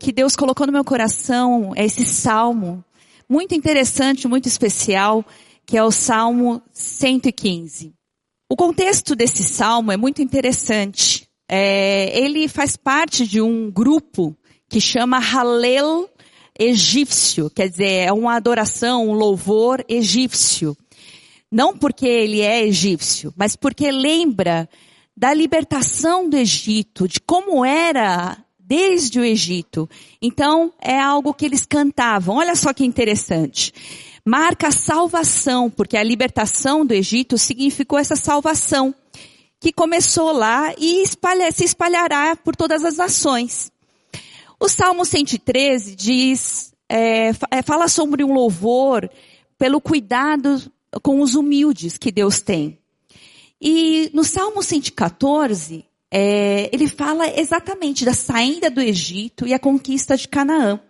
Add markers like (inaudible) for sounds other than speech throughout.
que Deus colocou no meu coração é esse salmo, muito interessante, muito especial, que é o Salmo 115. O contexto desse salmo é muito interessante. É, ele faz parte de um grupo que chama Halel egípcio, quer dizer, é uma adoração, um louvor egípcio. Não porque ele é egípcio, mas porque lembra da libertação do Egito, de como era desde o Egito. Então, é algo que eles cantavam. Olha só que interessante. Marca a salvação, porque a libertação do Egito significou essa salvação, que começou lá e espalha, se espalhará por todas as nações. O Salmo 113 diz, é, é, fala sobre um louvor pelo cuidado com os humildes que Deus tem. E no Salmo 114, é, ele fala exatamente da saída do Egito e a conquista de Canaã.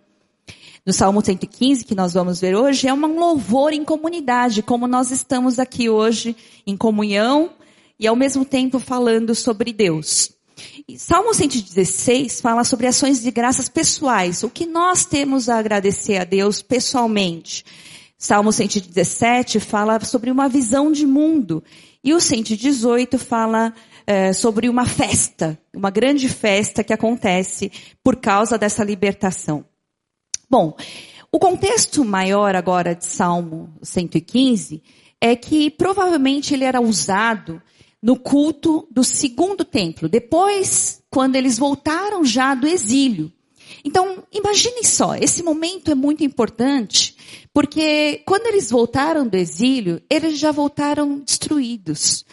No Salmo 115, que nós vamos ver hoje, é um louvor em comunidade, como nós estamos aqui hoje em comunhão e ao mesmo tempo falando sobre Deus. Salmo 116 fala sobre ações de graças pessoais, o que nós temos a agradecer a Deus pessoalmente. Salmo 117 fala sobre uma visão de mundo. E o 118 fala é, sobre uma festa, uma grande festa que acontece por causa dessa libertação. Bom, o contexto maior agora de Salmo 115 é que provavelmente ele era usado no culto do segundo templo, depois, quando eles voltaram já do exílio. Então, imaginem só, esse momento é muito importante, porque quando eles voltaram do exílio, eles já voltaram destruídos.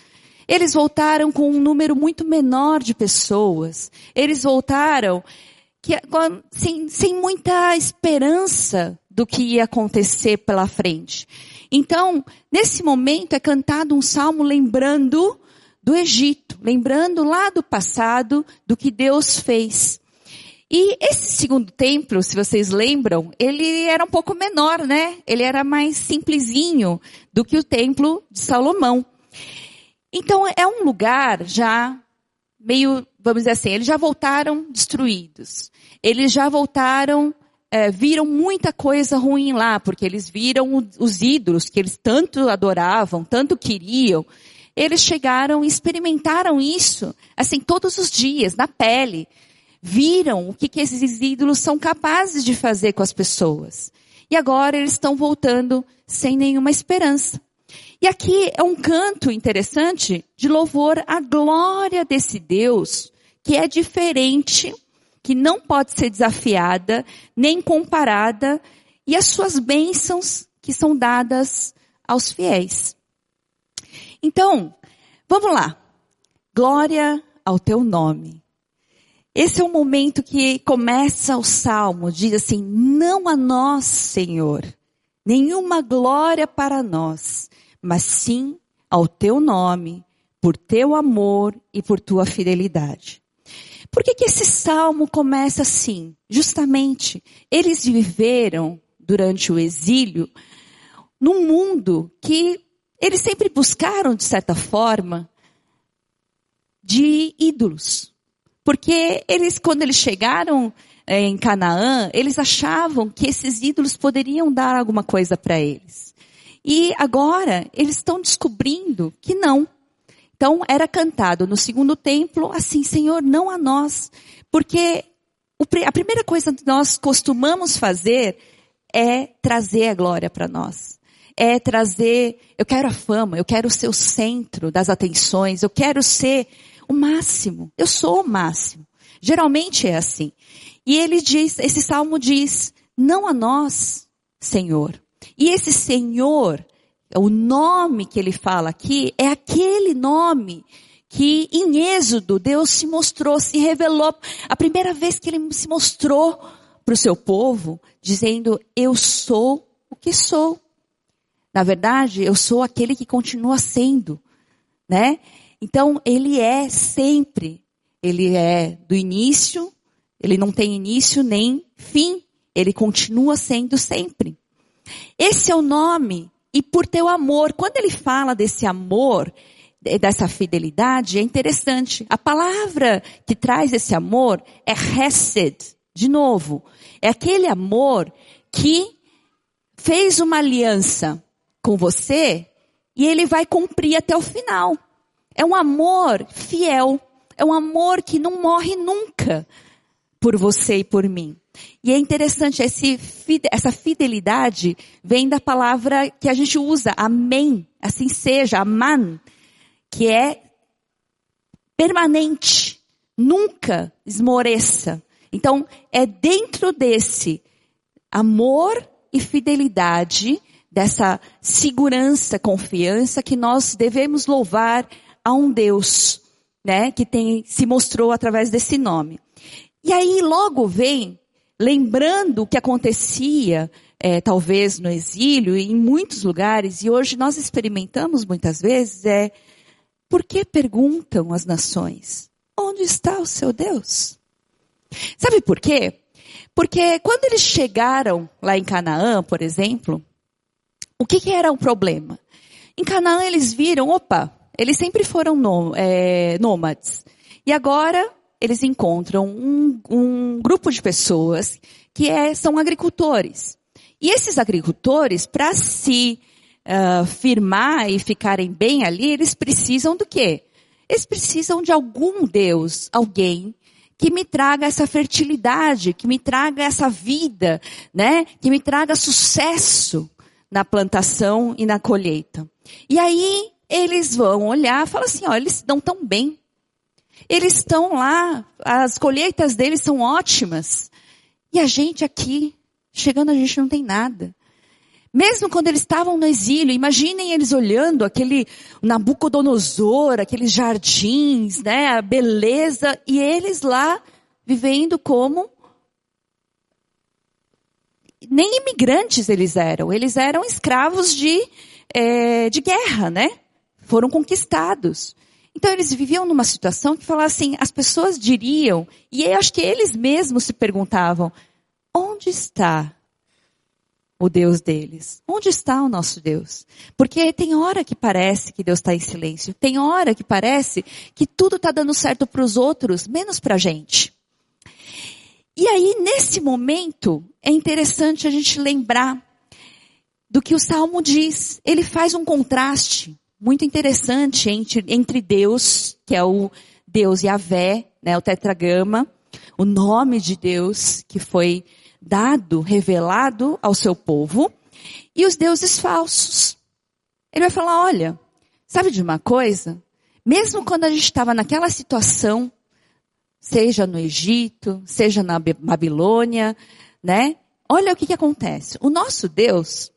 Eles voltaram com um número muito menor de pessoas. Eles voltaram que, sem, sem muita esperança do que ia acontecer pela frente. Então, nesse momento é cantado um salmo lembrando do Egito, lembrando lá do passado, do que Deus fez. E esse segundo templo, se vocês lembram, ele era um pouco menor, né? Ele era mais simplesinho do que o templo de Salomão. Então é um lugar já meio, vamos dizer assim, eles já voltaram destruídos. Eles já voltaram, é, viram muita coisa ruim lá, porque eles viram os ídolos que eles tanto adoravam, tanto queriam eles chegaram e experimentaram isso, assim, todos os dias, na pele. Viram o que, que esses ídolos são capazes de fazer com as pessoas. E agora eles estão voltando sem nenhuma esperança. E aqui é um canto interessante de louvor à glória desse Deus, que é diferente, que não pode ser desafiada, nem comparada, e as suas bênçãos que são dadas aos fiéis. Então, vamos lá. Glória ao teu nome. Esse é o momento que começa o salmo, diz assim: Não a nós, Senhor, nenhuma glória para nós, mas sim ao teu nome, por teu amor e por tua fidelidade. Por que, que esse salmo começa assim? Justamente, eles viveram durante o exílio num mundo que eles sempre buscaram, de certa forma, de ídolos. Porque eles, quando eles chegaram é, em Canaã, eles achavam que esses ídolos poderiam dar alguma coisa para eles. E agora, eles estão descobrindo que não. Então, era cantado no segundo templo, assim, Senhor, não a nós. Porque a primeira coisa que nós costumamos fazer é trazer a glória para nós é trazer, eu quero a fama, eu quero ser o centro das atenções, eu quero ser o máximo. Eu sou o máximo. Geralmente é assim. E ele diz, esse salmo diz, não a nós, Senhor. E esse Senhor, o nome que ele fala aqui, é aquele nome que em Êxodo Deus se mostrou, se revelou. A primeira vez que ele se mostrou para o seu povo, dizendo, eu sou o que sou. Na verdade, eu sou aquele que continua sendo, né? Então, ele é sempre. Ele é do início, ele não tem início nem fim. Ele continua sendo sempre. Esse é o nome. E por teu amor, quando ele fala desse amor, dessa fidelidade, é interessante. A palavra que traz esse amor é hesed, De novo, é aquele amor que fez uma aliança com você e ele vai cumprir até o final. É um amor fiel. É um amor que não morre nunca por você e por mim. E é interessante, esse, essa fidelidade vem da palavra que a gente usa, amém, assim seja, aman, que é permanente, nunca esmoreça. Então, é dentro desse amor e fidelidade, dessa segurança, confiança que nós devemos louvar a um Deus, né, que tem, se mostrou através desse nome. E aí logo vem, lembrando o que acontecia, é, talvez no exílio em muitos lugares, e hoje nós experimentamos muitas vezes, é, por que perguntam as nações? Onde está o seu Deus? Sabe por quê? Porque quando eles chegaram lá em Canaã, por exemplo, o que, que era o problema? Em Canaã eles viram, opa, eles sempre foram é, nômades. E agora eles encontram um, um grupo de pessoas que é, são agricultores. E esses agricultores, para se uh, firmar e ficarem bem ali, eles precisam do quê? Eles precisam de algum Deus, alguém que me traga essa fertilidade, que me traga essa vida, né? Que me traga sucesso na plantação e na colheita. E aí eles vão olhar e falar assim, ó, eles estão tão bem. Eles estão lá, as colheitas deles são ótimas. E a gente aqui, chegando a gente não tem nada. Mesmo quando eles estavam no exílio, imaginem eles olhando aquele Nabucodonosor, aqueles jardins, né, a beleza, e eles lá vivendo como nem imigrantes eles eram, eles eram escravos de, é, de guerra, né? Foram conquistados. Então eles viviam numa situação que falava assim, as pessoas diriam, e eu acho que eles mesmos se perguntavam, onde está o Deus deles? Onde está o nosso Deus? Porque tem hora que parece que Deus está em silêncio, tem hora que parece que tudo está dando certo para os outros, menos para a gente. E aí, nesse momento, é interessante a gente lembrar do que o Salmo diz. Ele faz um contraste muito interessante entre, entre Deus, que é o Deus Yahvé, né, o tetragama, o nome de Deus que foi dado, revelado ao seu povo, e os deuses falsos. Ele vai falar, olha, sabe de uma coisa? Mesmo quando a gente estava naquela situação, seja no Egito, seja na Babilônia, né? Olha o que, que acontece. O nosso Deus,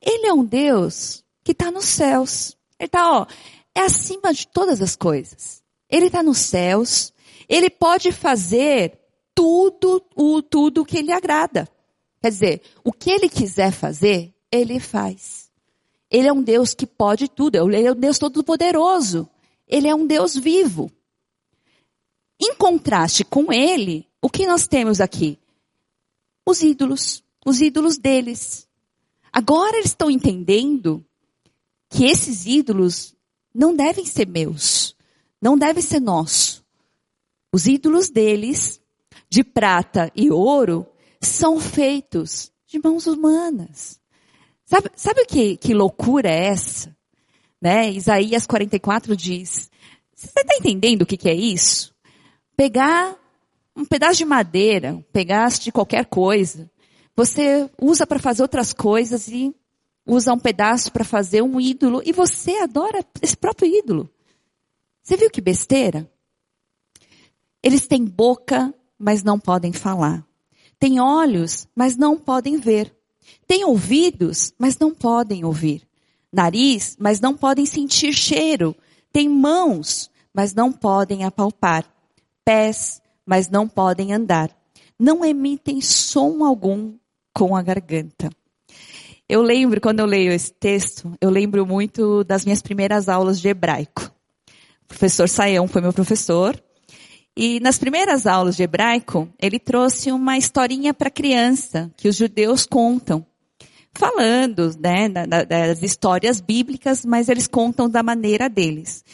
ele é um Deus que está nos céus. Ele está, ó, é acima de todas as coisas. Ele está nos céus. Ele pode fazer tudo, o, tudo que ele agrada. Quer dizer, o que ele quiser fazer, ele faz. Ele é um Deus que pode tudo. Ele é um Deus todo-poderoso. Ele é um Deus vivo. Em contraste com ele, o que nós temos aqui? Os ídolos. Os ídolos deles. Agora eles estão entendendo que esses ídolos não devem ser meus. Não devem ser nossos. Os ídolos deles de prata e ouro são feitos de mãos humanas. Sabe, sabe que, que loucura é essa? Né? Isaías 44 diz, você está entendendo o que, que é isso? Pegar um pedaço de madeira, um pedaço de qualquer coisa, você usa para fazer outras coisas e usa um pedaço para fazer um ídolo e você adora esse próprio ídolo. Você viu que besteira? Eles têm boca mas não podem falar. Têm olhos, mas não podem ver. Têm ouvidos, mas não podem ouvir. Nariz, mas não podem sentir cheiro. Têm mãos, mas não podem apalpar. Pés, mas não podem andar. Não emitem som algum com a garganta. Eu lembro, quando eu leio esse texto, eu lembro muito das minhas primeiras aulas de hebraico. O professor Saião foi meu professor, e nas primeiras aulas de hebraico, ele trouxe uma historinha para criança que os judeus contam, falando né, das histórias bíblicas, mas eles contam da maneira deles.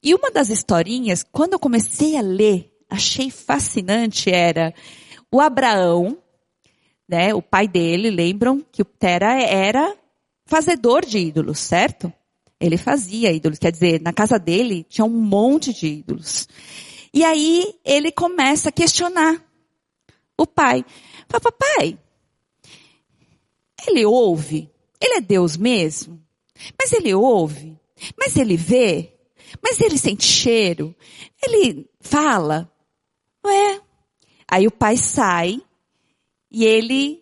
E uma das historinhas, quando eu comecei a ler, achei fascinante, era o Abraão, né, o pai dele, lembram que o Tera era fazedor de ídolos, certo? Ele fazia ídolos, quer dizer, na casa dele tinha um monte de ídolos. E aí ele começa a questionar o pai. Fala, papai, ele ouve? Ele é Deus mesmo? Mas ele ouve? Mas ele vê? Mas ele sente cheiro? Ele fala? Ué. Aí o pai sai e ele,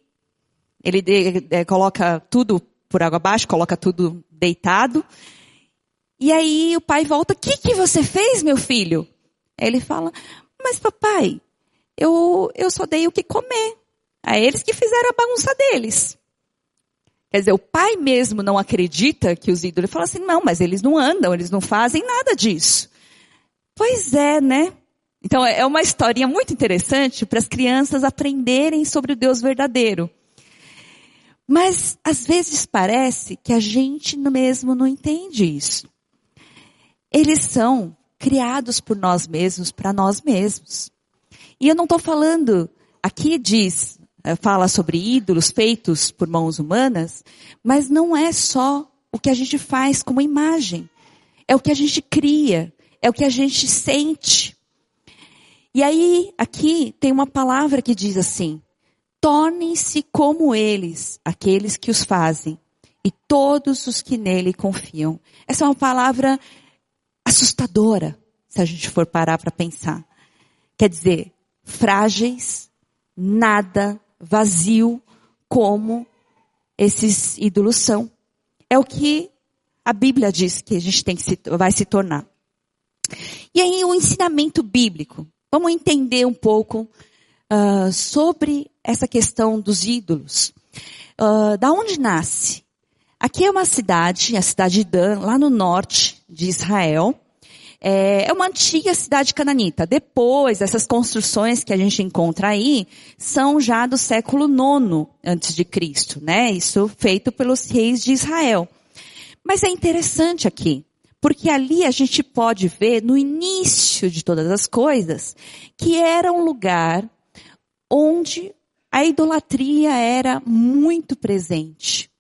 ele de, de, coloca tudo por água abaixo, coloca tudo deitado. E aí o pai volta, o que, que você fez, meu filho? Aí ele fala, mas papai, eu, eu só dei o que comer. A eles que fizeram a bagunça deles. Quer dizer, o pai mesmo não acredita que os ídolos. Ele fala assim, não, mas eles não andam, eles não fazem nada disso. Pois é, né? Então é uma historinha muito interessante para as crianças aprenderem sobre o Deus verdadeiro. Mas às vezes parece que a gente mesmo não entende isso. Eles são criados por nós mesmos, para nós mesmos. E eu não estou falando, aqui diz, eh, fala sobre ídolos feitos por mãos humanas, mas não é só o que a gente faz como imagem. É o que a gente cria, é o que a gente sente. E aí, aqui tem uma palavra que diz assim: tornem-se como eles, aqueles que os fazem, e todos os que nele confiam. Essa é uma palavra assustadora, se a gente for parar para pensar. Quer dizer, frágeis, nada vazio como esses ídolos são. É o que a Bíblia diz que a gente tem que se, vai se tornar. E aí o ensinamento bíblico. Vamos entender um pouco uh, sobre essa questão dos ídolos. Uh, da onde nasce? Aqui é uma cidade, a cidade de Dan, lá no norte de Israel. É, é uma antiga cidade cananita. Depois, essas construções que a gente encontra aí são já do século IX antes de Cristo, né? Isso feito pelos reis de Israel. Mas é interessante aqui, porque ali a gente pode ver no início de todas as coisas que era um lugar onde a idolatria era muito presente.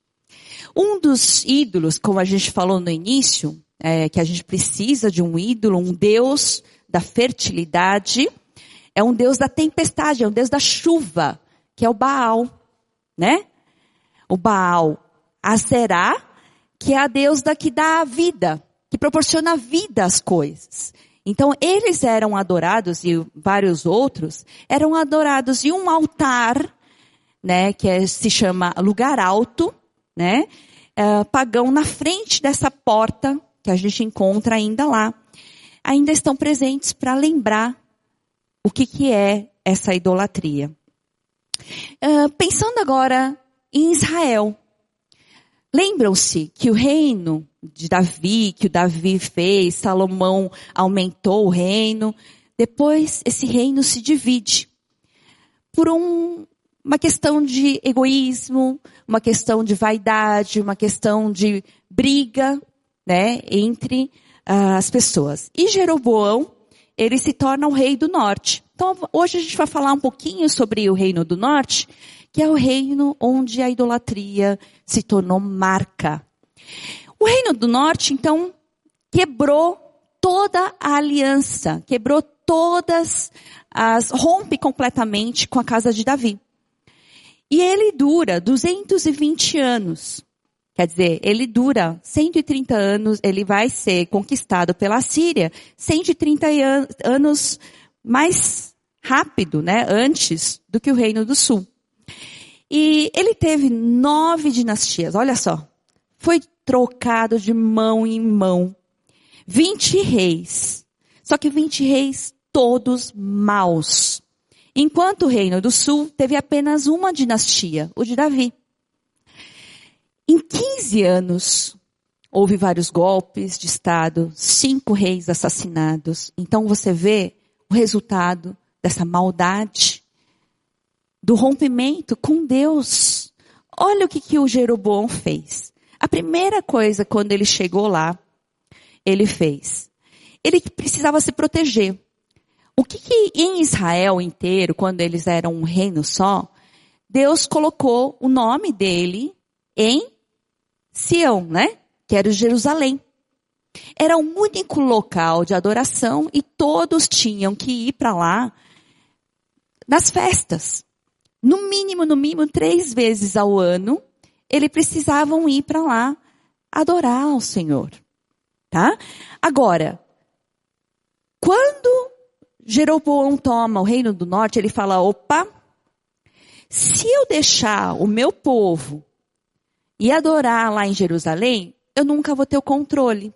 Um dos ídolos, como a gente falou no início, é, que a gente precisa de um ídolo, um Deus da fertilidade, é um Deus da tempestade, é um Deus da chuva, que é o Baal, né? O Baal Azerá, que é a Deus da que dá a vida, que proporciona vida às coisas. Então eles eram adorados e vários outros eram adorados em um altar, né, que é, se chama lugar alto, né, é, pagão na frente dessa porta que a gente encontra ainda lá, ainda estão presentes para lembrar o que, que é essa idolatria. Uh, pensando agora em Israel. Lembram-se que o reino de Davi, que o Davi fez, Salomão aumentou o reino. Depois esse reino se divide por um, uma questão de egoísmo, uma questão de vaidade, uma questão de briga né, entre uh, as pessoas. E Jeroboão, ele se torna o rei do norte. Então, hoje a gente vai falar um pouquinho sobre o reino do norte, que é o reino onde a idolatria se tornou marca. O reino do norte, então, quebrou toda a aliança, quebrou todas as, rompe completamente com a casa de Davi. E ele dura 220 anos. Quer dizer, ele dura 130 anos, ele vai ser conquistado pela Síria 130 anos mais rápido, né, antes do que o Reino do Sul. E ele teve nove dinastias, olha só. Foi trocado de mão em mão. 20 reis. Só que 20 reis todos maus. Enquanto o Reino do Sul teve apenas uma dinastia, o de Davi. Em 15 anos, houve vários golpes de Estado, cinco reis assassinados. Então você vê o resultado dessa maldade, do rompimento com Deus. Olha o que, que o Jeroboão fez. A primeira coisa, quando ele chegou lá, ele fez. Ele precisava se proteger. O que, que em Israel inteiro, quando eles eram um reino só, Deus colocou o nome dele em Sião, né? Que era Jerusalém. Era o único local de adoração e todos tinham que ir para lá nas festas. No mínimo, no mínimo, três vezes ao ano, eles precisavam ir para lá adorar ao Senhor. Tá? Agora, quando Jeroboão toma o reino do norte, ele fala, opa, se eu deixar o meu povo e adorar lá em Jerusalém, eu nunca vou ter o controle.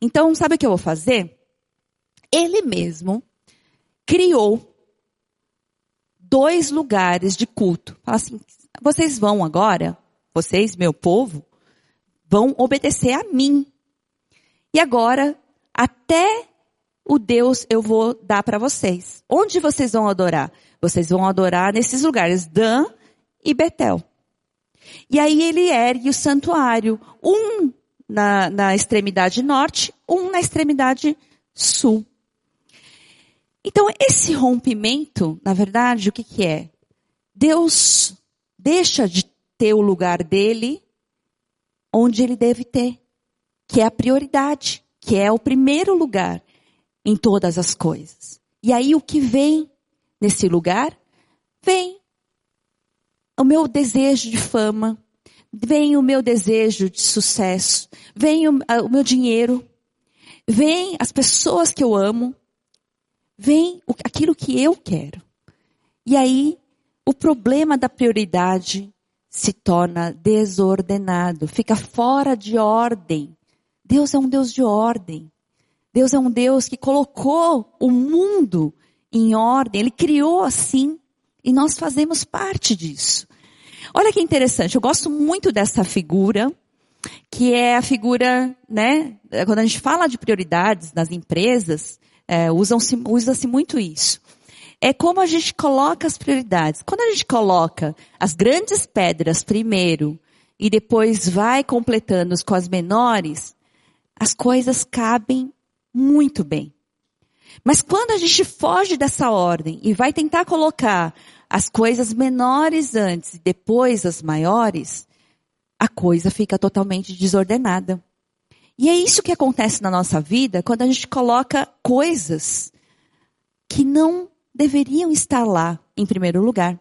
Então, sabe o que eu vou fazer? Ele mesmo criou dois lugares de culto. Fala assim, vocês vão agora, vocês, meu povo, vão obedecer a mim. E agora, até o Deus eu vou dar para vocês. Onde vocês vão adorar? Vocês vão adorar nesses lugares, Dan e Betel. E aí ele ergue o santuário, um na, na extremidade norte, um na extremidade sul. Então esse rompimento, na verdade, o que, que é? Deus deixa de ter o lugar dele onde ele deve ter, que é a prioridade, que é o primeiro lugar em todas as coisas. E aí o que vem nesse lugar? Vem o meu desejo de fama, vem o meu desejo de sucesso, vem o, o meu dinheiro, vem as pessoas que eu amo, vem o, aquilo que eu quero. E aí o problema da prioridade se torna desordenado, fica fora de ordem. Deus é um Deus de ordem. Deus é um Deus que colocou o mundo em ordem, Ele criou assim, e nós fazemos parte disso. Olha que interessante, eu gosto muito dessa figura, que é a figura, né, quando a gente fala de prioridades nas empresas, é, usa-se muito isso. É como a gente coloca as prioridades. Quando a gente coloca as grandes pedras primeiro e depois vai completando com as menores, as coisas cabem muito bem. Mas quando a gente foge dessa ordem e vai tentar colocar as coisas menores antes e depois as maiores, a coisa fica totalmente desordenada. E é isso que acontece na nossa vida quando a gente coloca coisas que não deveriam estar lá em primeiro lugar,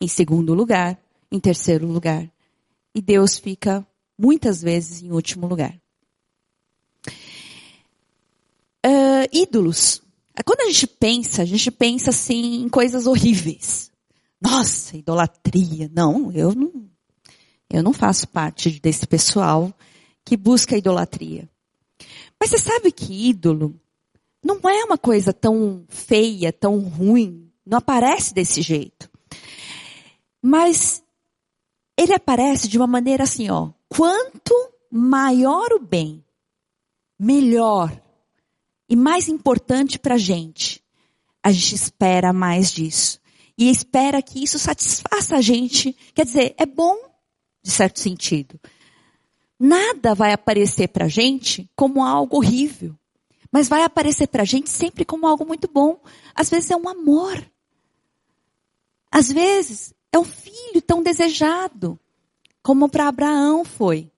em segundo lugar, em terceiro lugar. E Deus fica muitas vezes em último lugar. Uh, ídolos. Quando a gente pensa, a gente pensa assim em coisas horríveis. Nossa, idolatria. Não, eu não, eu não faço parte desse pessoal que busca idolatria. Mas você sabe que ídolo não é uma coisa tão feia, tão ruim. Não aparece desse jeito. Mas ele aparece de uma maneira assim, ó. Quanto maior o bem, melhor e mais importante para a gente, a gente espera mais disso. E espera que isso satisfaça a gente. Quer dizer, é bom, de certo sentido. Nada vai aparecer para a gente como algo horrível. Mas vai aparecer para a gente sempre como algo muito bom. Às vezes é um amor. Às vezes é um filho tão desejado, como para Abraão foi.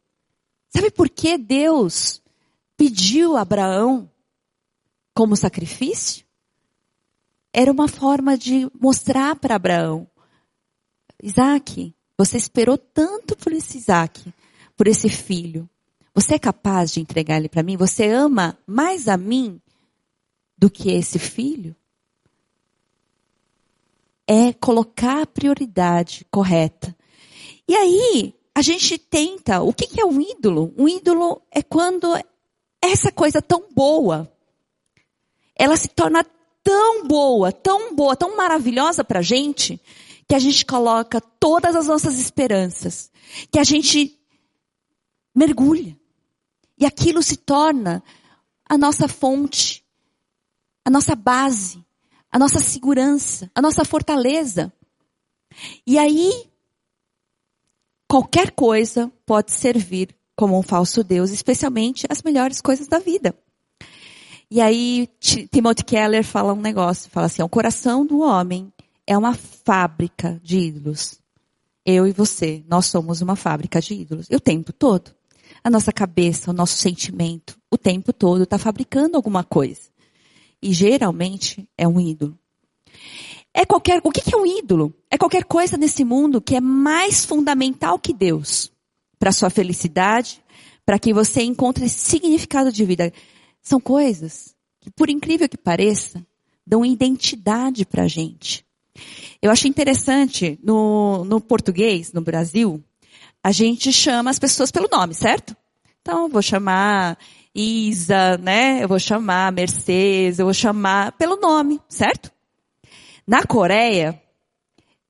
Sabe por que Deus pediu a Abraão como sacrifício, era uma forma de mostrar para Abraão: Isaac, você esperou tanto por esse Isaac, por esse filho. Você é capaz de entregar ele para mim? Você ama mais a mim do que esse filho? É colocar a prioridade correta. E aí, a gente tenta, o que, é um ídolo? Um ídolo é quando essa coisa tão boa ela se torna tão boa, tão boa, tão maravilhosa para a gente, que a gente coloca todas as nossas esperanças, que a gente mergulha. E aquilo se torna a nossa fonte, a nossa base, a nossa segurança, a nossa fortaleza. E aí, qualquer coisa pode servir como um falso Deus, especialmente as melhores coisas da vida. E aí Timothy Keller fala um negócio, fala assim, o coração do homem é uma fábrica de ídolos. Eu e você, nós somos uma fábrica de ídolos. O tempo todo. A nossa cabeça, o nosso sentimento, o tempo todo está fabricando alguma coisa. E geralmente é um ídolo. É qualquer, o que é um ídolo? É qualquer coisa nesse mundo que é mais fundamental que Deus para sua felicidade, para que você encontre significado de vida. São coisas que, por incrível que pareça, dão identidade para a gente. Eu acho interessante, no, no português, no Brasil, a gente chama as pessoas pelo nome, certo? Então, vou chamar Isa, né? Eu vou chamar Mercedes, eu vou chamar pelo nome, certo? Na Coreia,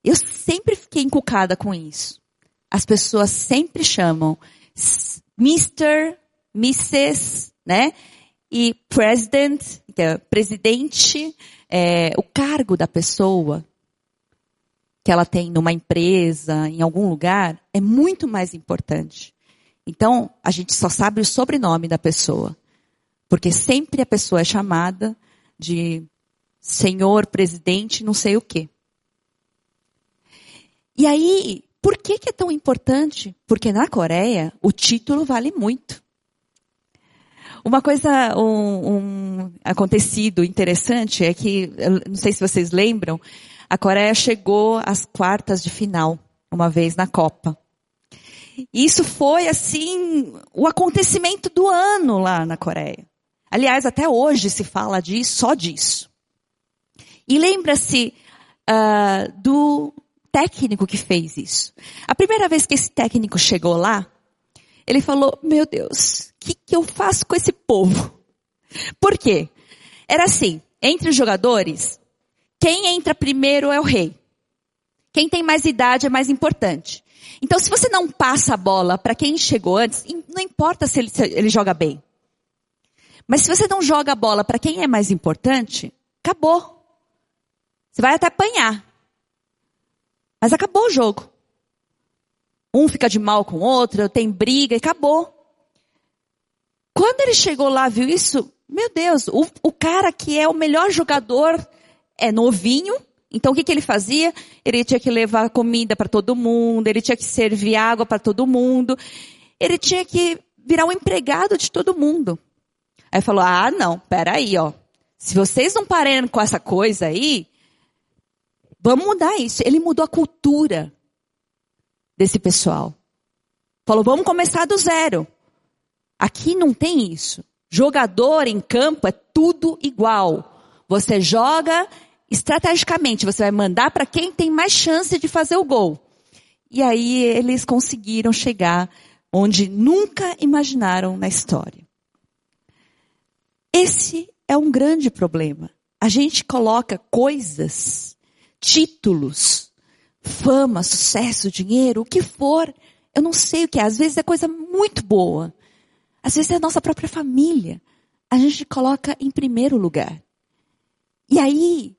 eu sempre fiquei encucada com isso. As pessoas sempre chamam Mr., Mrs., né? E President, é presidente, é, o cargo da pessoa que ela tem numa empresa, em algum lugar, é muito mais importante. Então, a gente só sabe o sobrenome da pessoa. Porque sempre a pessoa é chamada de senhor presidente, não sei o quê. E aí, por que, que é tão importante? Porque na Coreia, o título vale muito. Uma coisa, um, um, acontecido interessante é que, não sei se vocês lembram, a Coreia chegou às quartas de final, uma vez na Copa. Isso foi, assim, o acontecimento do ano lá na Coreia. Aliás, até hoje se fala disso, só disso. E lembra-se uh, do técnico que fez isso. A primeira vez que esse técnico chegou lá, ele falou, meu Deus, o que, que eu faço com esse povo? Por quê? Era assim, entre os jogadores, quem entra primeiro é o rei. Quem tem mais idade é mais importante. Então, se você não passa a bola para quem chegou antes, não importa se ele, se ele joga bem. Mas se você não joga a bola para quem é mais importante, acabou. Você vai até apanhar. Mas acabou o jogo. Um fica de mal com o outro, tem briga e acabou. Quando ele chegou lá, viu isso? Meu Deus, o, o cara que é o melhor jogador é novinho. Então o que, que ele fazia? Ele tinha que levar comida para todo mundo, ele tinha que servir água para todo mundo, ele tinha que virar um empregado de todo mundo. Aí falou: Ah, não, peraí, ó. Se vocês não pararem com essa coisa aí, Vamos mudar isso. Ele mudou a cultura desse pessoal. Falou, vamos começar do zero. Aqui não tem isso. Jogador em campo é tudo igual. Você joga estrategicamente, você vai mandar para quem tem mais chance de fazer o gol. E aí eles conseguiram chegar onde nunca imaginaram na história. Esse é um grande problema. A gente coloca coisas títulos, fama, sucesso, dinheiro, o que for. Eu não sei o que é. Às vezes é coisa muito boa. Às vezes é a nossa própria família. A gente coloca em primeiro lugar. E aí,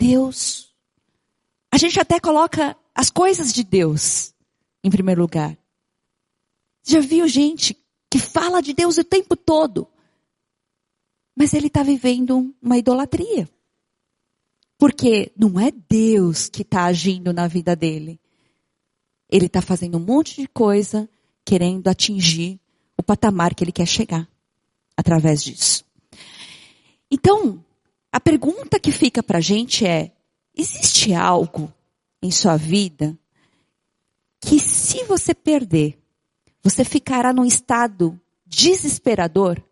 Deus. A gente até coloca as coisas de Deus em primeiro lugar. Já viu gente que fala de Deus o tempo todo, mas ele está vivendo uma idolatria. Porque não é Deus que está agindo na vida dele. Ele está fazendo um monte de coisa, querendo atingir o patamar que ele quer chegar através disso. Então, a pergunta que fica para a gente é: existe algo em sua vida que, se você perder, você ficará num estado desesperador?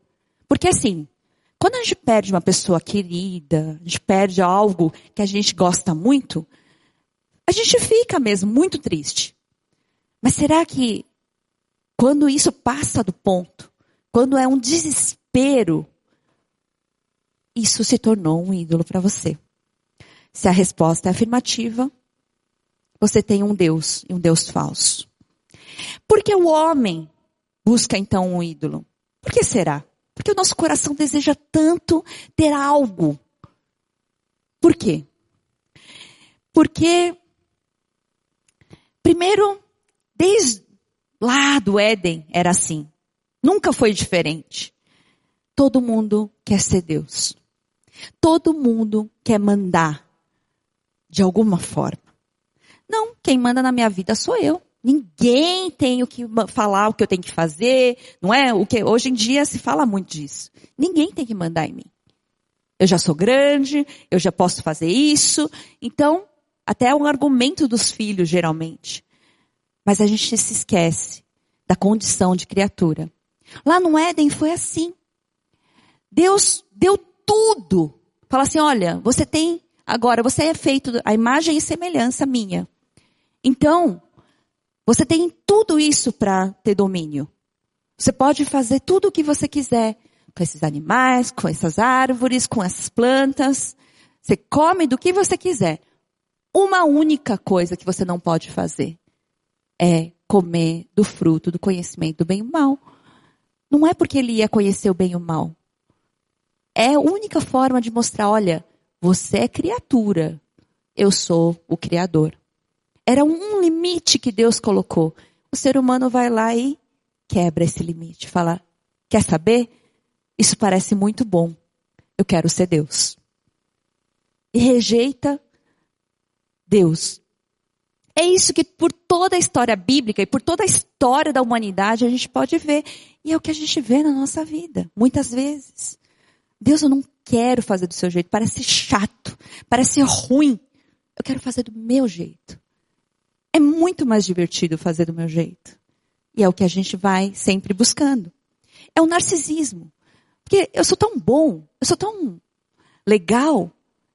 Porque assim, quando a gente perde uma pessoa querida, a gente perde algo que a gente gosta muito, a gente fica mesmo muito triste. Mas será que quando isso passa do ponto, quando é um desespero, isso se tornou um ídolo para você? Se a resposta é afirmativa, você tem um Deus e um Deus falso. Por que o homem busca então um ídolo? Por que será? Porque o nosso coração deseja tanto ter algo. Por quê? Porque, primeiro, desde lá do Éden era assim. Nunca foi diferente. todo mundo quer ser Deus. Todo mundo quer mandar de alguma forma. Não, quem manda na minha vida sou eu. Ninguém tem o que falar o que eu tenho que fazer, não é? O que hoje em dia se fala muito disso. Ninguém tem que mandar em mim. Eu já sou grande, eu já posso fazer isso. Então, até é um argumento dos filhos geralmente. Mas a gente se esquece da condição de criatura. Lá no Éden foi assim. Deus deu tudo. Fala assim, olha, você tem agora, você é feito a imagem e semelhança minha. Então, você tem tudo isso para ter domínio. Você pode fazer tudo o que você quiser com esses animais, com essas árvores, com essas plantas. Você come do que você quiser. Uma única coisa que você não pode fazer é comer do fruto do conhecimento do bem e do mal. Não é porque ele ia conhecer o bem e o mal. É a única forma de mostrar, olha, você é criatura, eu sou o criador. Era um limite que Deus colocou. O ser humano vai lá e quebra esse limite. Fala, quer saber? Isso parece muito bom. Eu quero ser Deus. E rejeita Deus. É isso que por toda a história bíblica e por toda a história da humanidade a gente pode ver. E é o que a gente vê na nossa vida, muitas vezes. Deus, eu não quero fazer do seu jeito. Parece chato, parece ruim. Eu quero fazer do meu jeito. É muito mais divertido fazer do meu jeito. E é o que a gente vai sempre buscando. É o narcisismo. Porque eu sou tão bom, eu sou tão legal,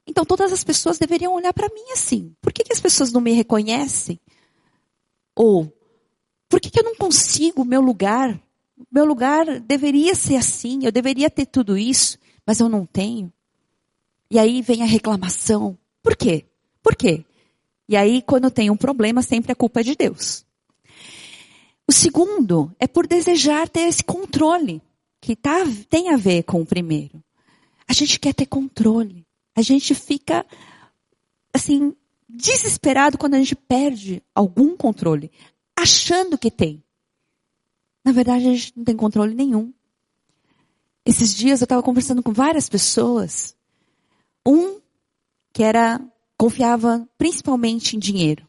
então todas as pessoas deveriam olhar para mim assim. Por que, que, as pessoas não me reconhecem? Ou, por que, que eu não consigo o meu lugar? Meu lugar deveria ser assim, eu deveria ter tudo isso, mas eu não tenho. E aí vem a reclamação. Por quê? Por quê? E aí, quando tem um problema, sempre a culpa é de Deus. O segundo é por desejar ter esse controle, que tá, tem a ver com o primeiro. A gente quer ter controle. A gente fica, assim, desesperado quando a gente perde algum controle, achando que tem. Na verdade, a gente não tem controle nenhum. Esses dias eu estava conversando com várias pessoas. Um que era confiava principalmente em dinheiro.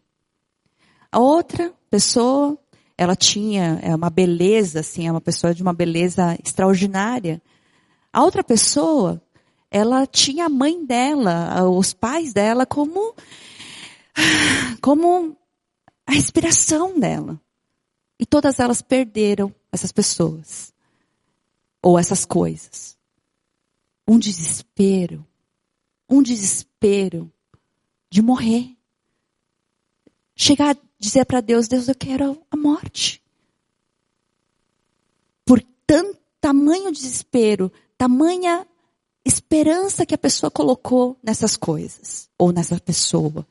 A outra pessoa, ela tinha é uma beleza, assim, é uma pessoa de uma beleza extraordinária. A outra pessoa, ela tinha a mãe dela, os pais dela como como a respiração dela. E todas elas perderam essas pessoas ou essas coisas. Um desespero, um desespero de morrer. Chegar a dizer para Deus, Deus, eu quero a morte. Por tanto tamanho desespero, tamanha esperança que a pessoa colocou nessas coisas ou nessa pessoa.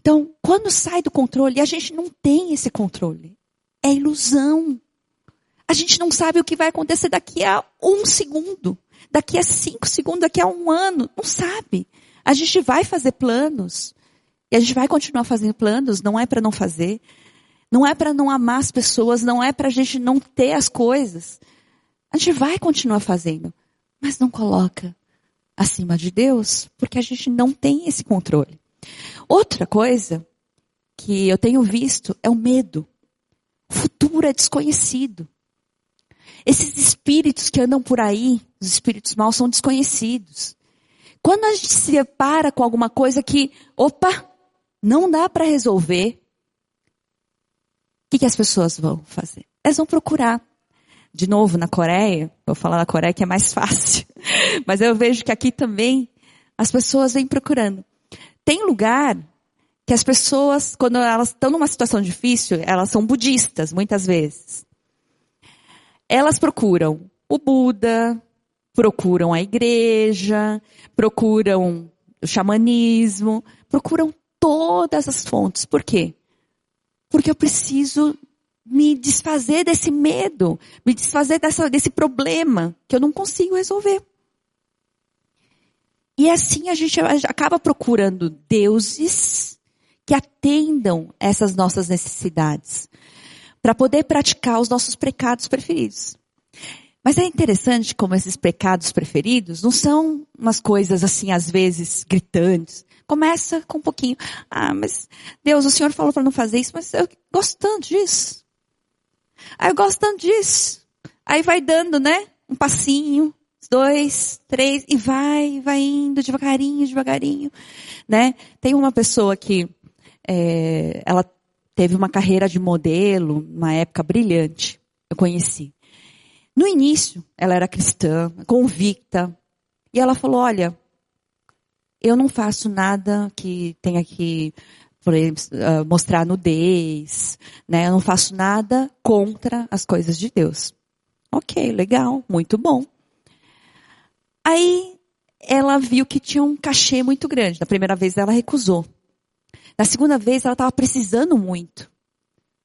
Então, quando sai do controle, a gente não tem esse controle. É ilusão. A gente não sabe o que vai acontecer daqui a um segundo, daqui a cinco segundos, daqui a um ano. Não sabe. A gente vai fazer planos. E a gente vai continuar fazendo planos, não é para não fazer. Não é para não amar as pessoas, não é para a gente não ter as coisas. A gente vai continuar fazendo, mas não coloca acima de Deus, porque a gente não tem esse controle. Outra coisa que eu tenho visto é o medo. O futuro é desconhecido. Esses espíritos que andam por aí, os espíritos maus, são desconhecidos. Quando a gente se depara com alguma coisa que, opa, não dá para resolver, o que, que as pessoas vão fazer? Elas vão procurar. De novo, na Coreia, vou falar da Coreia que é mais (laughs) fácil, mas eu vejo que aqui também as pessoas vêm procurando. Tem lugar que as pessoas, quando elas estão numa situação difícil, elas são budistas, muitas vezes. Elas procuram o Buda, procuram a igreja, procuram o xamanismo, procuram todas as fontes. Por quê? Porque eu preciso me desfazer desse medo, me desfazer dessa, desse problema que eu não consigo resolver. E assim a gente acaba procurando deuses que atendam essas nossas necessidades, para poder praticar os nossos pecados preferidos. Mas é interessante como esses pecados preferidos não são umas coisas assim, às vezes, gritantes. Começa com um pouquinho. Ah, mas Deus, o Senhor falou para não fazer isso, mas eu gosto tanto disso. Ah, eu gosto tanto disso. Aí vai dando, né? Um passinho, dois, três, e vai, vai indo devagarinho, devagarinho, né? Tem uma pessoa que, é, ela teve uma carreira de modelo, uma época brilhante. Eu conheci. No início, ela era cristã, convicta, e ela falou: Olha, eu não faço nada que tenha que por exemplo, ah, mostrar nudez, né? Eu não faço nada contra as coisas de Deus. Ok, legal, muito bom. Aí ela viu que tinha um cachê muito grande. Na primeira vez ela recusou. Na segunda vez ela estava precisando muito.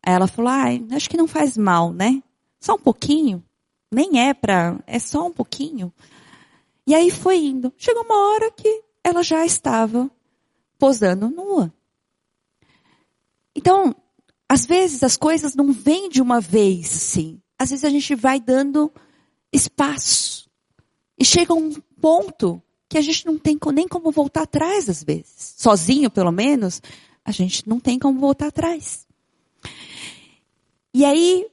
Aí ela falou: ah, acho que não faz mal, né? Só um pouquinho. Nem é para, é só um pouquinho. E aí foi indo. Chegou uma hora que ela já estava posando nua. Então, às vezes as coisas não vêm de uma vez, sim. Às vezes a gente vai dando espaço. E chega um ponto que a gente não tem nem como voltar atrás, às vezes. Sozinho, pelo menos, a gente não tem como voltar atrás. E aí,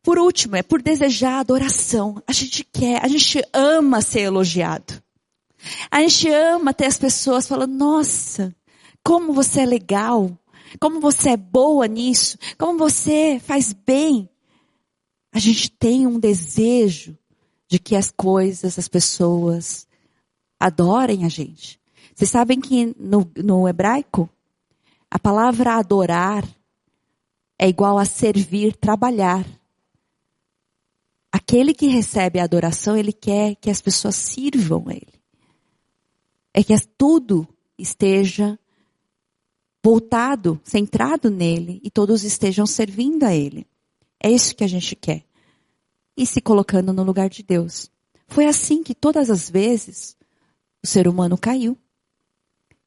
por último, é por desejar adoração. A gente quer, a gente ama ser elogiado. A gente ama ter as pessoas falando, nossa, como você é legal, como você é boa nisso, como você faz bem. A gente tem um desejo de que as coisas, as pessoas adorem a gente. Vocês sabem que no, no hebraico, a palavra adorar é igual a servir, trabalhar. Aquele que recebe a adoração, ele quer que as pessoas sirvam a ele. É que tudo esteja voltado, centrado nele e todos estejam servindo a ele. É isso que a gente quer. E se colocando no lugar de Deus. Foi assim que todas as vezes o ser humano caiu.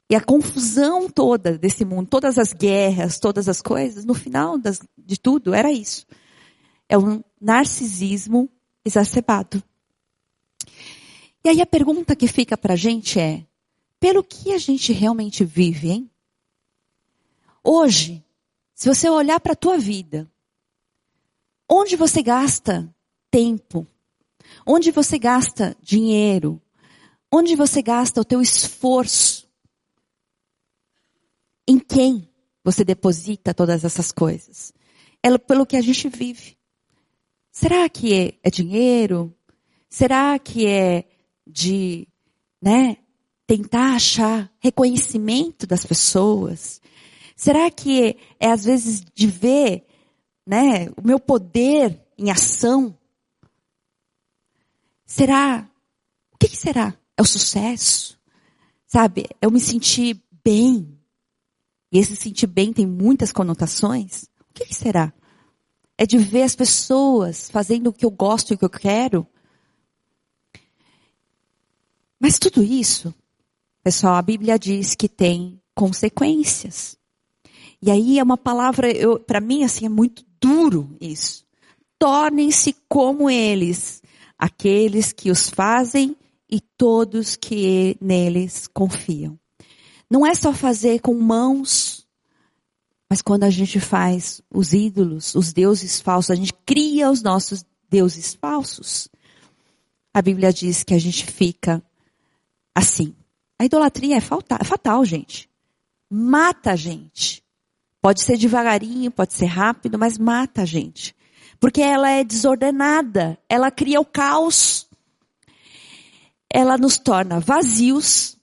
E a confusão toda desse mundo, todas as guerras, todas as coisas, no final das, de tudo era isso. É um narcisismo exacerbado. E aí a pergunta que fica para a gente é: pelo que a gente realmente vive, hein? Hoje, se você olhar para a tua vida, onde você gasta tempo? Onde você gasta dinheiro? Onde você gasta o teu esforço? Em quem você deposita todas essas coisas? É pelo que a gente vive. Será que é, é dinheiro? Será que é de, né, tentar achar reconhecimento das pessoas? Será que é às vezes de ver, né, o meu poder em ação? Será? O que, que será? É o sucesso? Sabe? Eu me sentir bem. E esse sentir bem tem muitas conotações. O que, que será? É de ver as pessoas fazendo o que eu gosto e o que eu quero. Mas tudo isso, pessoal, a Bíblia diz que tem consequências. E aí é uma palavra, para mim, assim, é muito duro isso. Tornem-se como eles, aqueles que os fazem e todos que neles confiam. Não é só fazer com mãos, mas quando a gente faz os ídolos, os deuses falsos, a gente cria os nossos deuses falsos. A Bíblia diz que a gente fica assim. A idolatria é fatal, é fatal gente. Mata a gente. Pode ser devagarinho, pode ser rápido, mas mata a gente. Porque ela é desordenada, ela cria o caos. Ela nos torna vazios,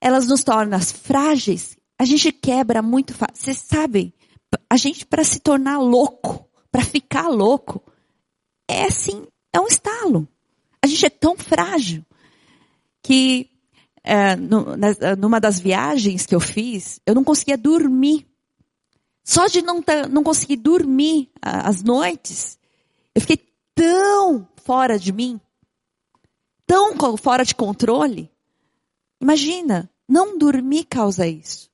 ela nos torna frágeis. A gente quebra muito fácil. Vocês sabem, a gente para se tornar louco, para ficar louco, é assim, é um estalo. A gente é tão frágil que é, numa das viagens que eu fiz, eu não conseguia dormir. Só de não, não conseguir dormir às noites, eu fiquei tão fora de mim, tão fora de controle. Imagina, não dormir causa isso.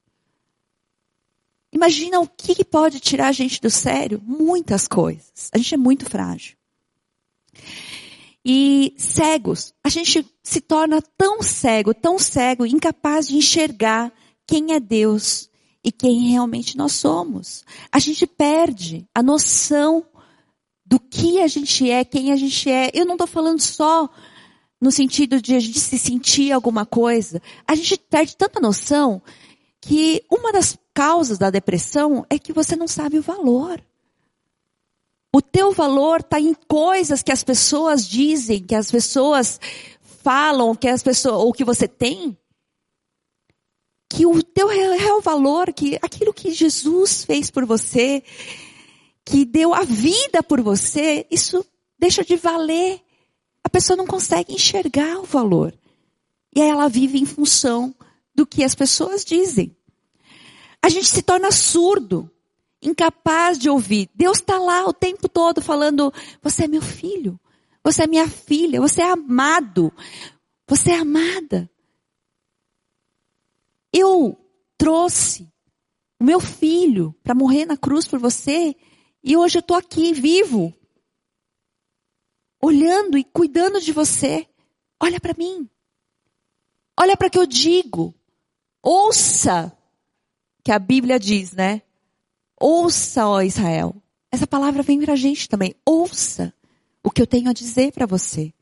Imagina o que pode tirar a gente do sério? Muitas coisas. A gente é muito frágil. E cegos, a gente se torna tão cego, tão cego, incapaz de enxergar quem é Deus e quem realmente nós somos. A gente perde a noção do que a gente é, quem a gente é. Eu não estou falando só no sentido de a gente se sentir alguma coisa. A gente perde tanta noção que uma das causas da depressão é que você não sabe o valor. O teu valor está em coisas que as pessoas dizem, que as pessoas falam, que as pessoas ou que você tem. Que o teu real valor, que aquilo que Jesus fez por você, que deu a vida por você, isso deixa de valer. A pessoa não consegue enxergar o valor. E aí ela vive em função do que as pessoas dizem. A gente se torna surdo incapaz de ouvir. Deus está lá o tempo todo falando: Você é meu filho, você é minha filha, você é amado, você é amada. Eu trouxe o meu filho para morrer na cruz por você e hoje eu estou aqui vivo, olhando e cuidando de você. Olha para mim. Olha para o que eu digo. Ouça que a Bíblia diz, né? Ouça, ó Israel. Essa palavra vem para a gente também. Ouça o que eu tenho a dizer para você.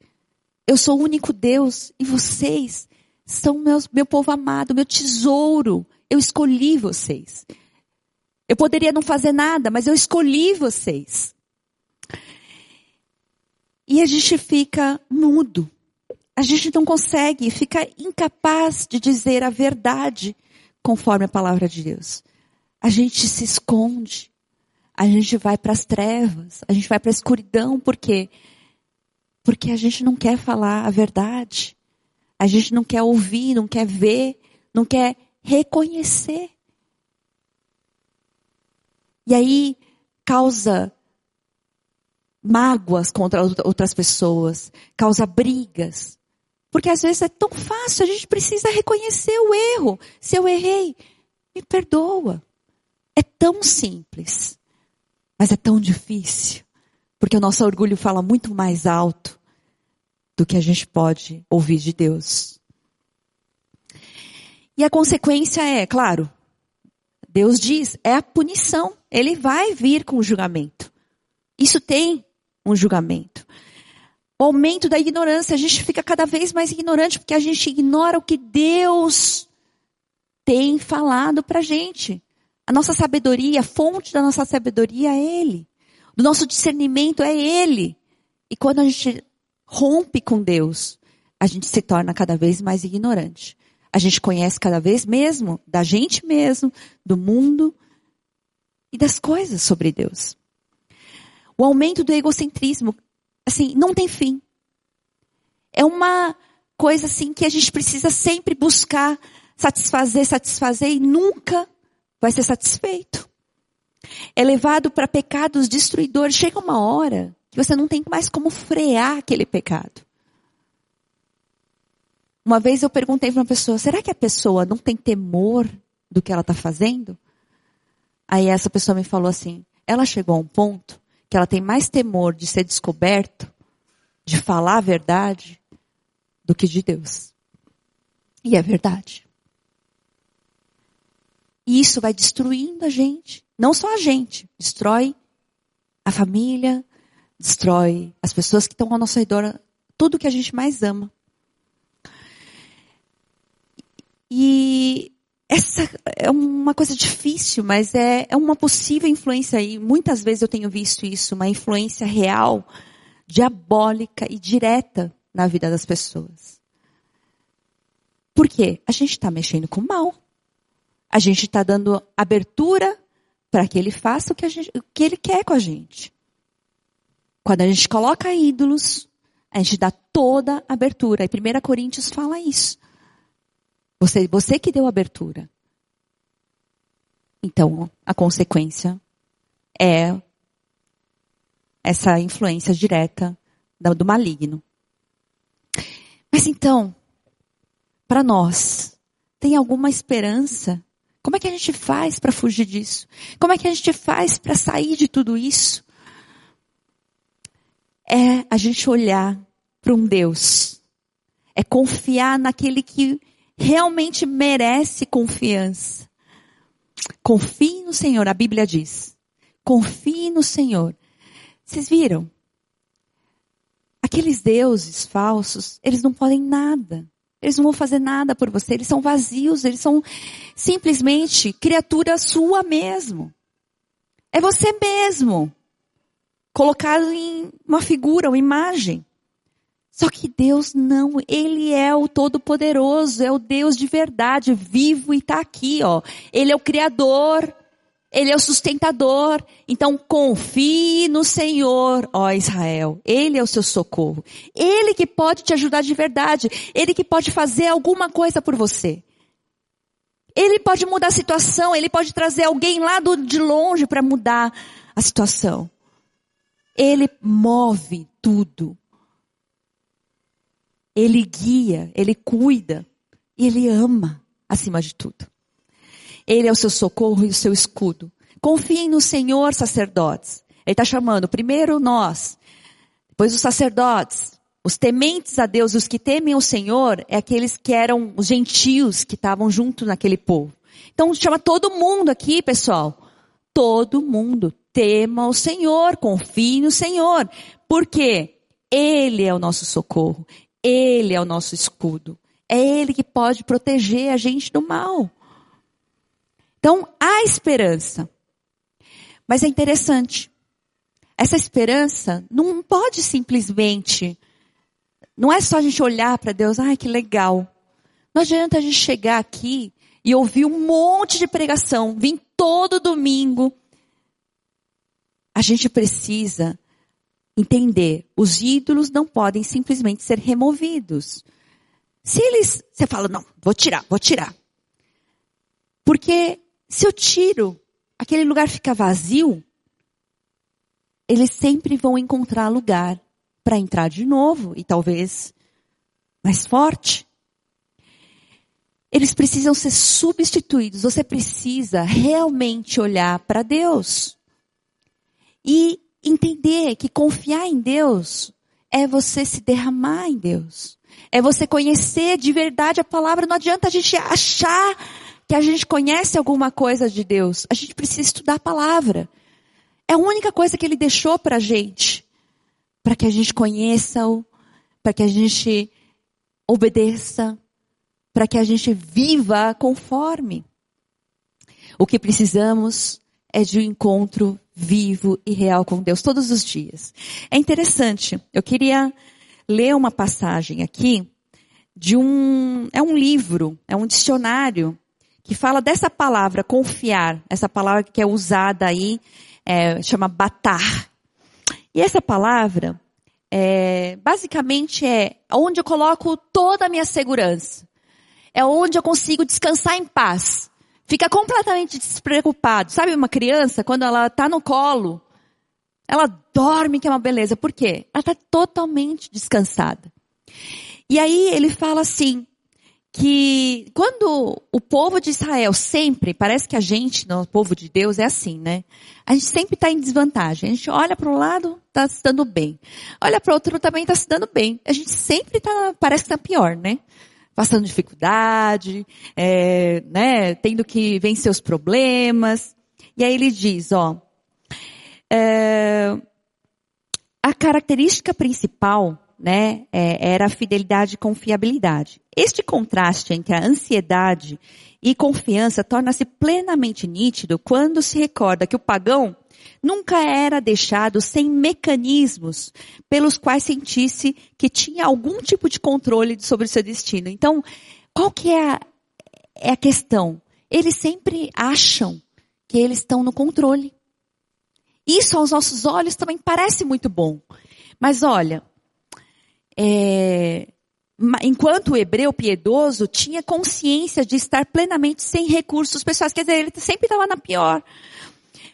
Eu sou o único Deus e vocês são meus, meu povo amado, meu tesouro. Eu escolhi vocês. Eu poderia não fazer nada, mas eu escolhi vocês. E a gente fica mudo. A gente não consegue, fica incapaz de dizer a verdade conforme a palavra de Deus a gente se esconde, a gente vai para as trevas, a gente vai para a escuridão, por quê? Porque a gente não quer falar a verdade, a gente não quer ouvir, não quer ver, não quer reconhecer. E aí causa mágoas contra outras pessoas, causa brigas. Porque às vezes é tão fácil, a gente precisa reconhecer o erro. Se eu errei, me perdoa. É tão simples, mas é tão difícil, porque o nosso orgulho fala muito mais alto do que a gente pode ouvir de Deus. E a consequência é, claro, Deus diz, é a punição. Ele vai vir com o julgamento. Isso tem um julgamento. O aumento da ignorância, a gente fica cada vez mais ignorante porque a gente ignora o que Deus tem falado pra gente. A nossa sabedoria, a fonte da nossa sabedoria é Ele. Do nosso discernimento é Ele. E quando a gente rompe com Deus, a gente se torna cada vez mais ignorante. A gente conhece cada vez mesmo da gente mesmo, do mundo e das coisas sobre Deus. O aumento do egocentrismo, assim, não tem fim. É uma coisa assim que a gente precisa sempre buscar satisfazer, satisfazer e nunca vai ser satisfeito. É levado para pecados destruidores. Chega uma hora que você não tem mais como frear aquele pecado. Uma vez eu perguntei para uma pessoa: será que a pessoa não tem temor do que ela está fazendo? Aí essa pessoa me falou assim: ela chegou a um ponto que ela tem mais temor de ser descoberto, de falar a verdade, do que de Deus. E é verdade. E isso vai destruindo a gente. Não só a gente, destrói a família, destrói as pessoas que estão ao nosso redor, tudo que a gente mais ama. E essa é uma coisa difícil, mas é, é uma possível influência e muitas vezes eu tenho visto isso, uma influência real, diabólica e direta na vida das pessoas. Por quê? A gente está mexendo com o mal a gente está dando abertura para que ele faça o que, gente, o que ele quer com a gente. Quando a gente coloca ídolos, a gente dá toda a abertura. E 1 Coríntios fala isso. Você, você que deu abertura. Então, a consequência é essa influência direta do maligno. Mas então, para nós, tem alguma esperança como é que a gente faz para fugir disso? Como é que a gente faz para sair de tudo isso? é a gente olhar para um Deus. É confiar naquele que realmente merece confiança. Confie no Senhor, a Bíblia diz. Confie no Senhor. Vocês viram? Aqueles deuses falsos, eles não podem nada. Eles não vão fazer nada por você. Eles são vazios. Eles são simplesmente criatura sua mesmo. É você mesmo. Colocado em uma figura, uma imagem. Só que Deus não, Ele é o Todo-Poderoso, é o Deus de verdade, vivo e está aqui, ó. Ele é o Criador, Ele é o sustentador. Então confie no Senhor, ó Israel. Ele é o seu socorro. Ele que pode te ajudar de verdade. Ele que pode fazer alguma coisa por você. Ele pode mudar a situação, Ele pode trazer alguém lá do, de longe para mudar a situação. Ele move tudo. Ele guia, ele cuida, e ele ama acima de tudo. Ele é o seu socorro e o seu escudo. Confiem no Senhor, sacerdotes. Ele está chamando primeiro nós, depois os sacerdotes, os tementes a Deus, os que temem o Senhor, é aqueles que eram os gentios que estavam junto naquele povo. Então chama todo mundo aqui, pessoal. Todo mundo tema o Senhor, confie no Senhor. Por quê? Ele é o nosso socorro. Ele é o nosso escudo. É Ele que pode proteger a gente do mal. Então, há esperança. Mas é interessante. Essa esperança não pode simplesmente, não é só a gente olhar para Deus, ai que legal. Não adianta a gente chegar aqui e ouvir um monte de pregação, vir todo domingo. A gente precisa entender, os ídolos não podem simplesmente ser removidos. Se eles, você fala, não, vou tirar, vou tirar. Porque se eu tiro, aquele lugar fica vazio, eles sempre vão encontrar lugar para entrar de novo e talvez mais forte. Eles precisam ser substituídos. Você precisa realmente olhar para Deus. E entender que confiar em Deus é você se derramar em Deus. É você conhecer de verdade a palavra. Não adianta a gente achar que a gente conhece alguma coisa de Deus. A gente precisa estudar a palavra. É a única coisa que ele deixou para a gente. Para que a gente conheça-o, para que a gente obedeça, para que a gente viva conforme. O que precisamos é de um encontro vivo e real com Deus todos os dias. É interessante. Eu queria ler uma passagem aqui de um, é um livro, é um dicionário que fala dessa palavra confiar, essa palavra que é usada aí, é, chama batar. E essa palavra, é, basicamente é onde eu coloco toda a minha segurança. É onde eu consigo descansar em paz fica completamente despreocupado. Sabe uma criança, quando ela está no colo, ela dorme que é uma beleza. Por quê? Ela está totalmente descansada. E aí ele fala assim, que quando o povo de Israel sempre, parece que a gente, no povo de Deus, é assim, né? A gente sempre está em desvantagem. A gente olha para um lado, está se dando bem. Olha para o outro, também está se dando bem. A gente sempre tá, parece que está pior, né? Passando dificuldade, é, né, tendo que vencer os problemas. E aí ele diz, ó, é, a característica principal, né, é, era a fidelidade e confiabilidade. Este contraste entre a ansiedade e confiança torna-se plenamente nítido quando se recorda que o pagão nunca era deixado sem mecanismos pelos quais sentisse que tinha algum tipo de controle sobre o seu destino. Então, qual que é a, é a questão? Eles sempre acham que eles estão no controle. Isso aos nossos olhos também parece muito bom. Mas olha, é, enquanto o hebreu piedoso tinha consciência de estar plenamente sem recursos pessoais, quer dizer, ele sempre estava na pior.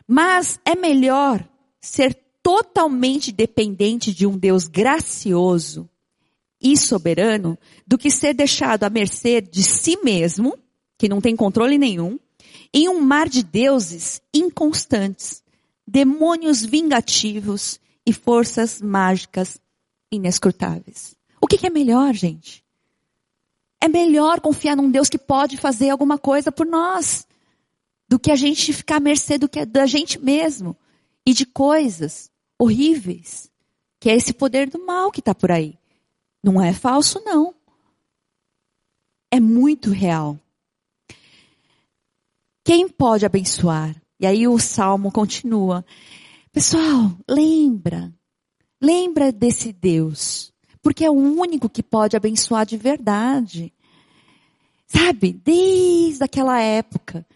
Mas é melhor ser totalmente dependente de um Deus gracioso e soberano do que ser deixado à mercê de si mesmo, que não tem controle nenhum, em um mar de deuses inconstantes, demônios vingativos e forças mágicas inescrutáveis. O que, é melhor, gente? É melhor confiar num Deus que pode fazer alguma coisa por nós do que a gente ficar à mercê do que da gente mesmo e de coisas horríveis, que é esse poder do mal que está por aí. Não é falso, não. É muito real. Quem pode abençoar? E aí o salmo continua. Pessoal, lembra. Lembra desse Deus. Porque é o único que pode abençoar de verdade. Sabe? Desde aquela época.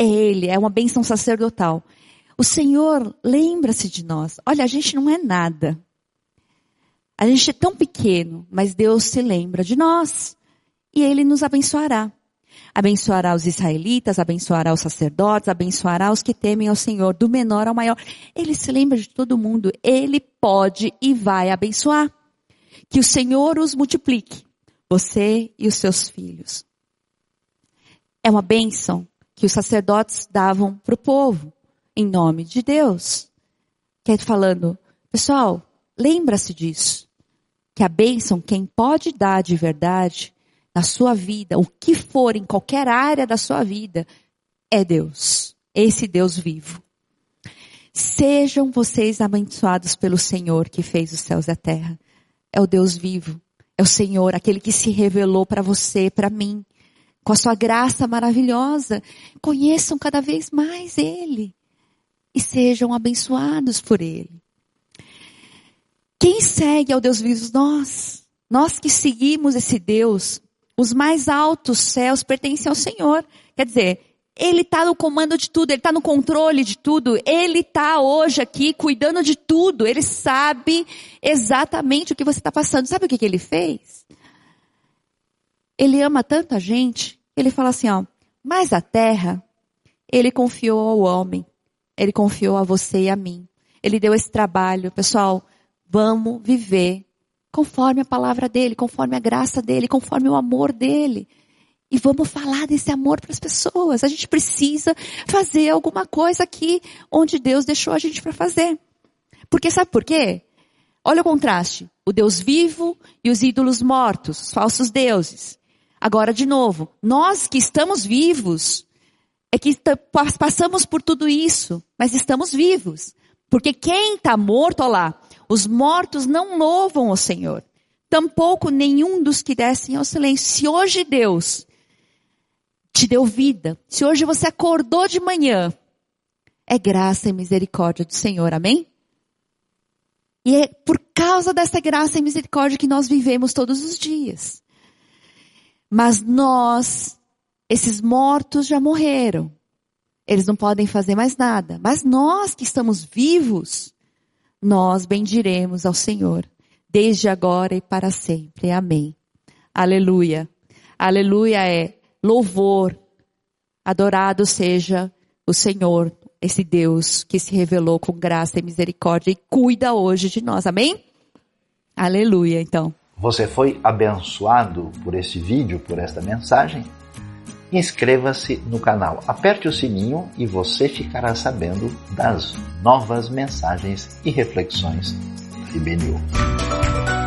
É Ele, é uma bênção sacerdotal. O Senhor lembra-se de nós. Olha, a gente não é nada. A gente é tão pequeno, mas Deus se lembra de nós. E Ele nos abençoará. Abençoará os israelitas, abençoará os sacerdotes, abençoará os que temem ao Senhor, do menor ao maior. Ele se lembra de todo mundo. Ele pode e vai abençoar. Que o Senhor os multiplique, você e os seus filhos. É uma bênção que os sacerdotes davam para o povo, em nome de Deus. Quer falando, pessoal, lembra-se disso. Que a bênção, quem pode dar de verdade, na sua vida, o que for em qualquer área da sua vida, é Deus. Esse Deus vivo. Sejam vocês abençoados pelo Senhor que fez os céus e a terra. É o Deus vivo. É o Senhor, aquele que se revelou para você, para mim, com a sua graça maravilhosa. Conheçam cada vez mais Ele e sejam abençoados por Ele. Quem segue ao Deus vivo? Nós. Nós que seguimos esse Deus os mais altos céus pertencem ao Senhor. Quer dizer, Ele está no comando de tudo, Ele está no controle de tudo, Ele está hoje aqui cuidando de tudo, Ele sabe exatamente o que você está passando. Sabe o que, que Ele fez? Ele ama tanta gente, Ele fala assim, ó, mas a terra, Ele confiou ao homem, Ele confiou a você e a mim. Ele deu esse trabalho, pessoal, vamos viver conforme a palavra dele, conforme a graça dele, conforme o amor dele. E vamos falar desse amor para as pessoas. A gente precisa fazer alguma coisa aqui onde Deus deixou a gente para fazer. Porque sabe por quê? Olha o contraste. O Deus vivo e os ídolos mortos, os falsos deuses. Agora, de novo, nós que estamos vivos, é que passamos por tudo isso, mas estamos vivos. Porque quem está morto, olha lá, os mortos não louvam o Senhor. Tampouco nenhum dos que descem ao silêncio. Se hoje Deus te deu vida, se hoje você acordou de manhã, é graça e misericórdia do Senhor, amém? E é por causa dessa graça e misericórdia que nós vivemos todos os dias. Mas nós, esses mortos já morreram. Eles não podem fazer mais nada. Mas nós que estamos vivos, nós bendiremos ao Senhor, desde agora e para sempre. Amém. Aleluia. Aleluia é louvor. Adorado seja o Senhor, esse Deus que se revelou com graça e misericórdia e cuida hoje de nós. Amém? Aleluia, então. Você foi abençoado por esse vídeo, por esta mensagem? inscreva-se no canal, aperte o sininho e você ficará sabendo das novas mensagens e reflexões da IBNU.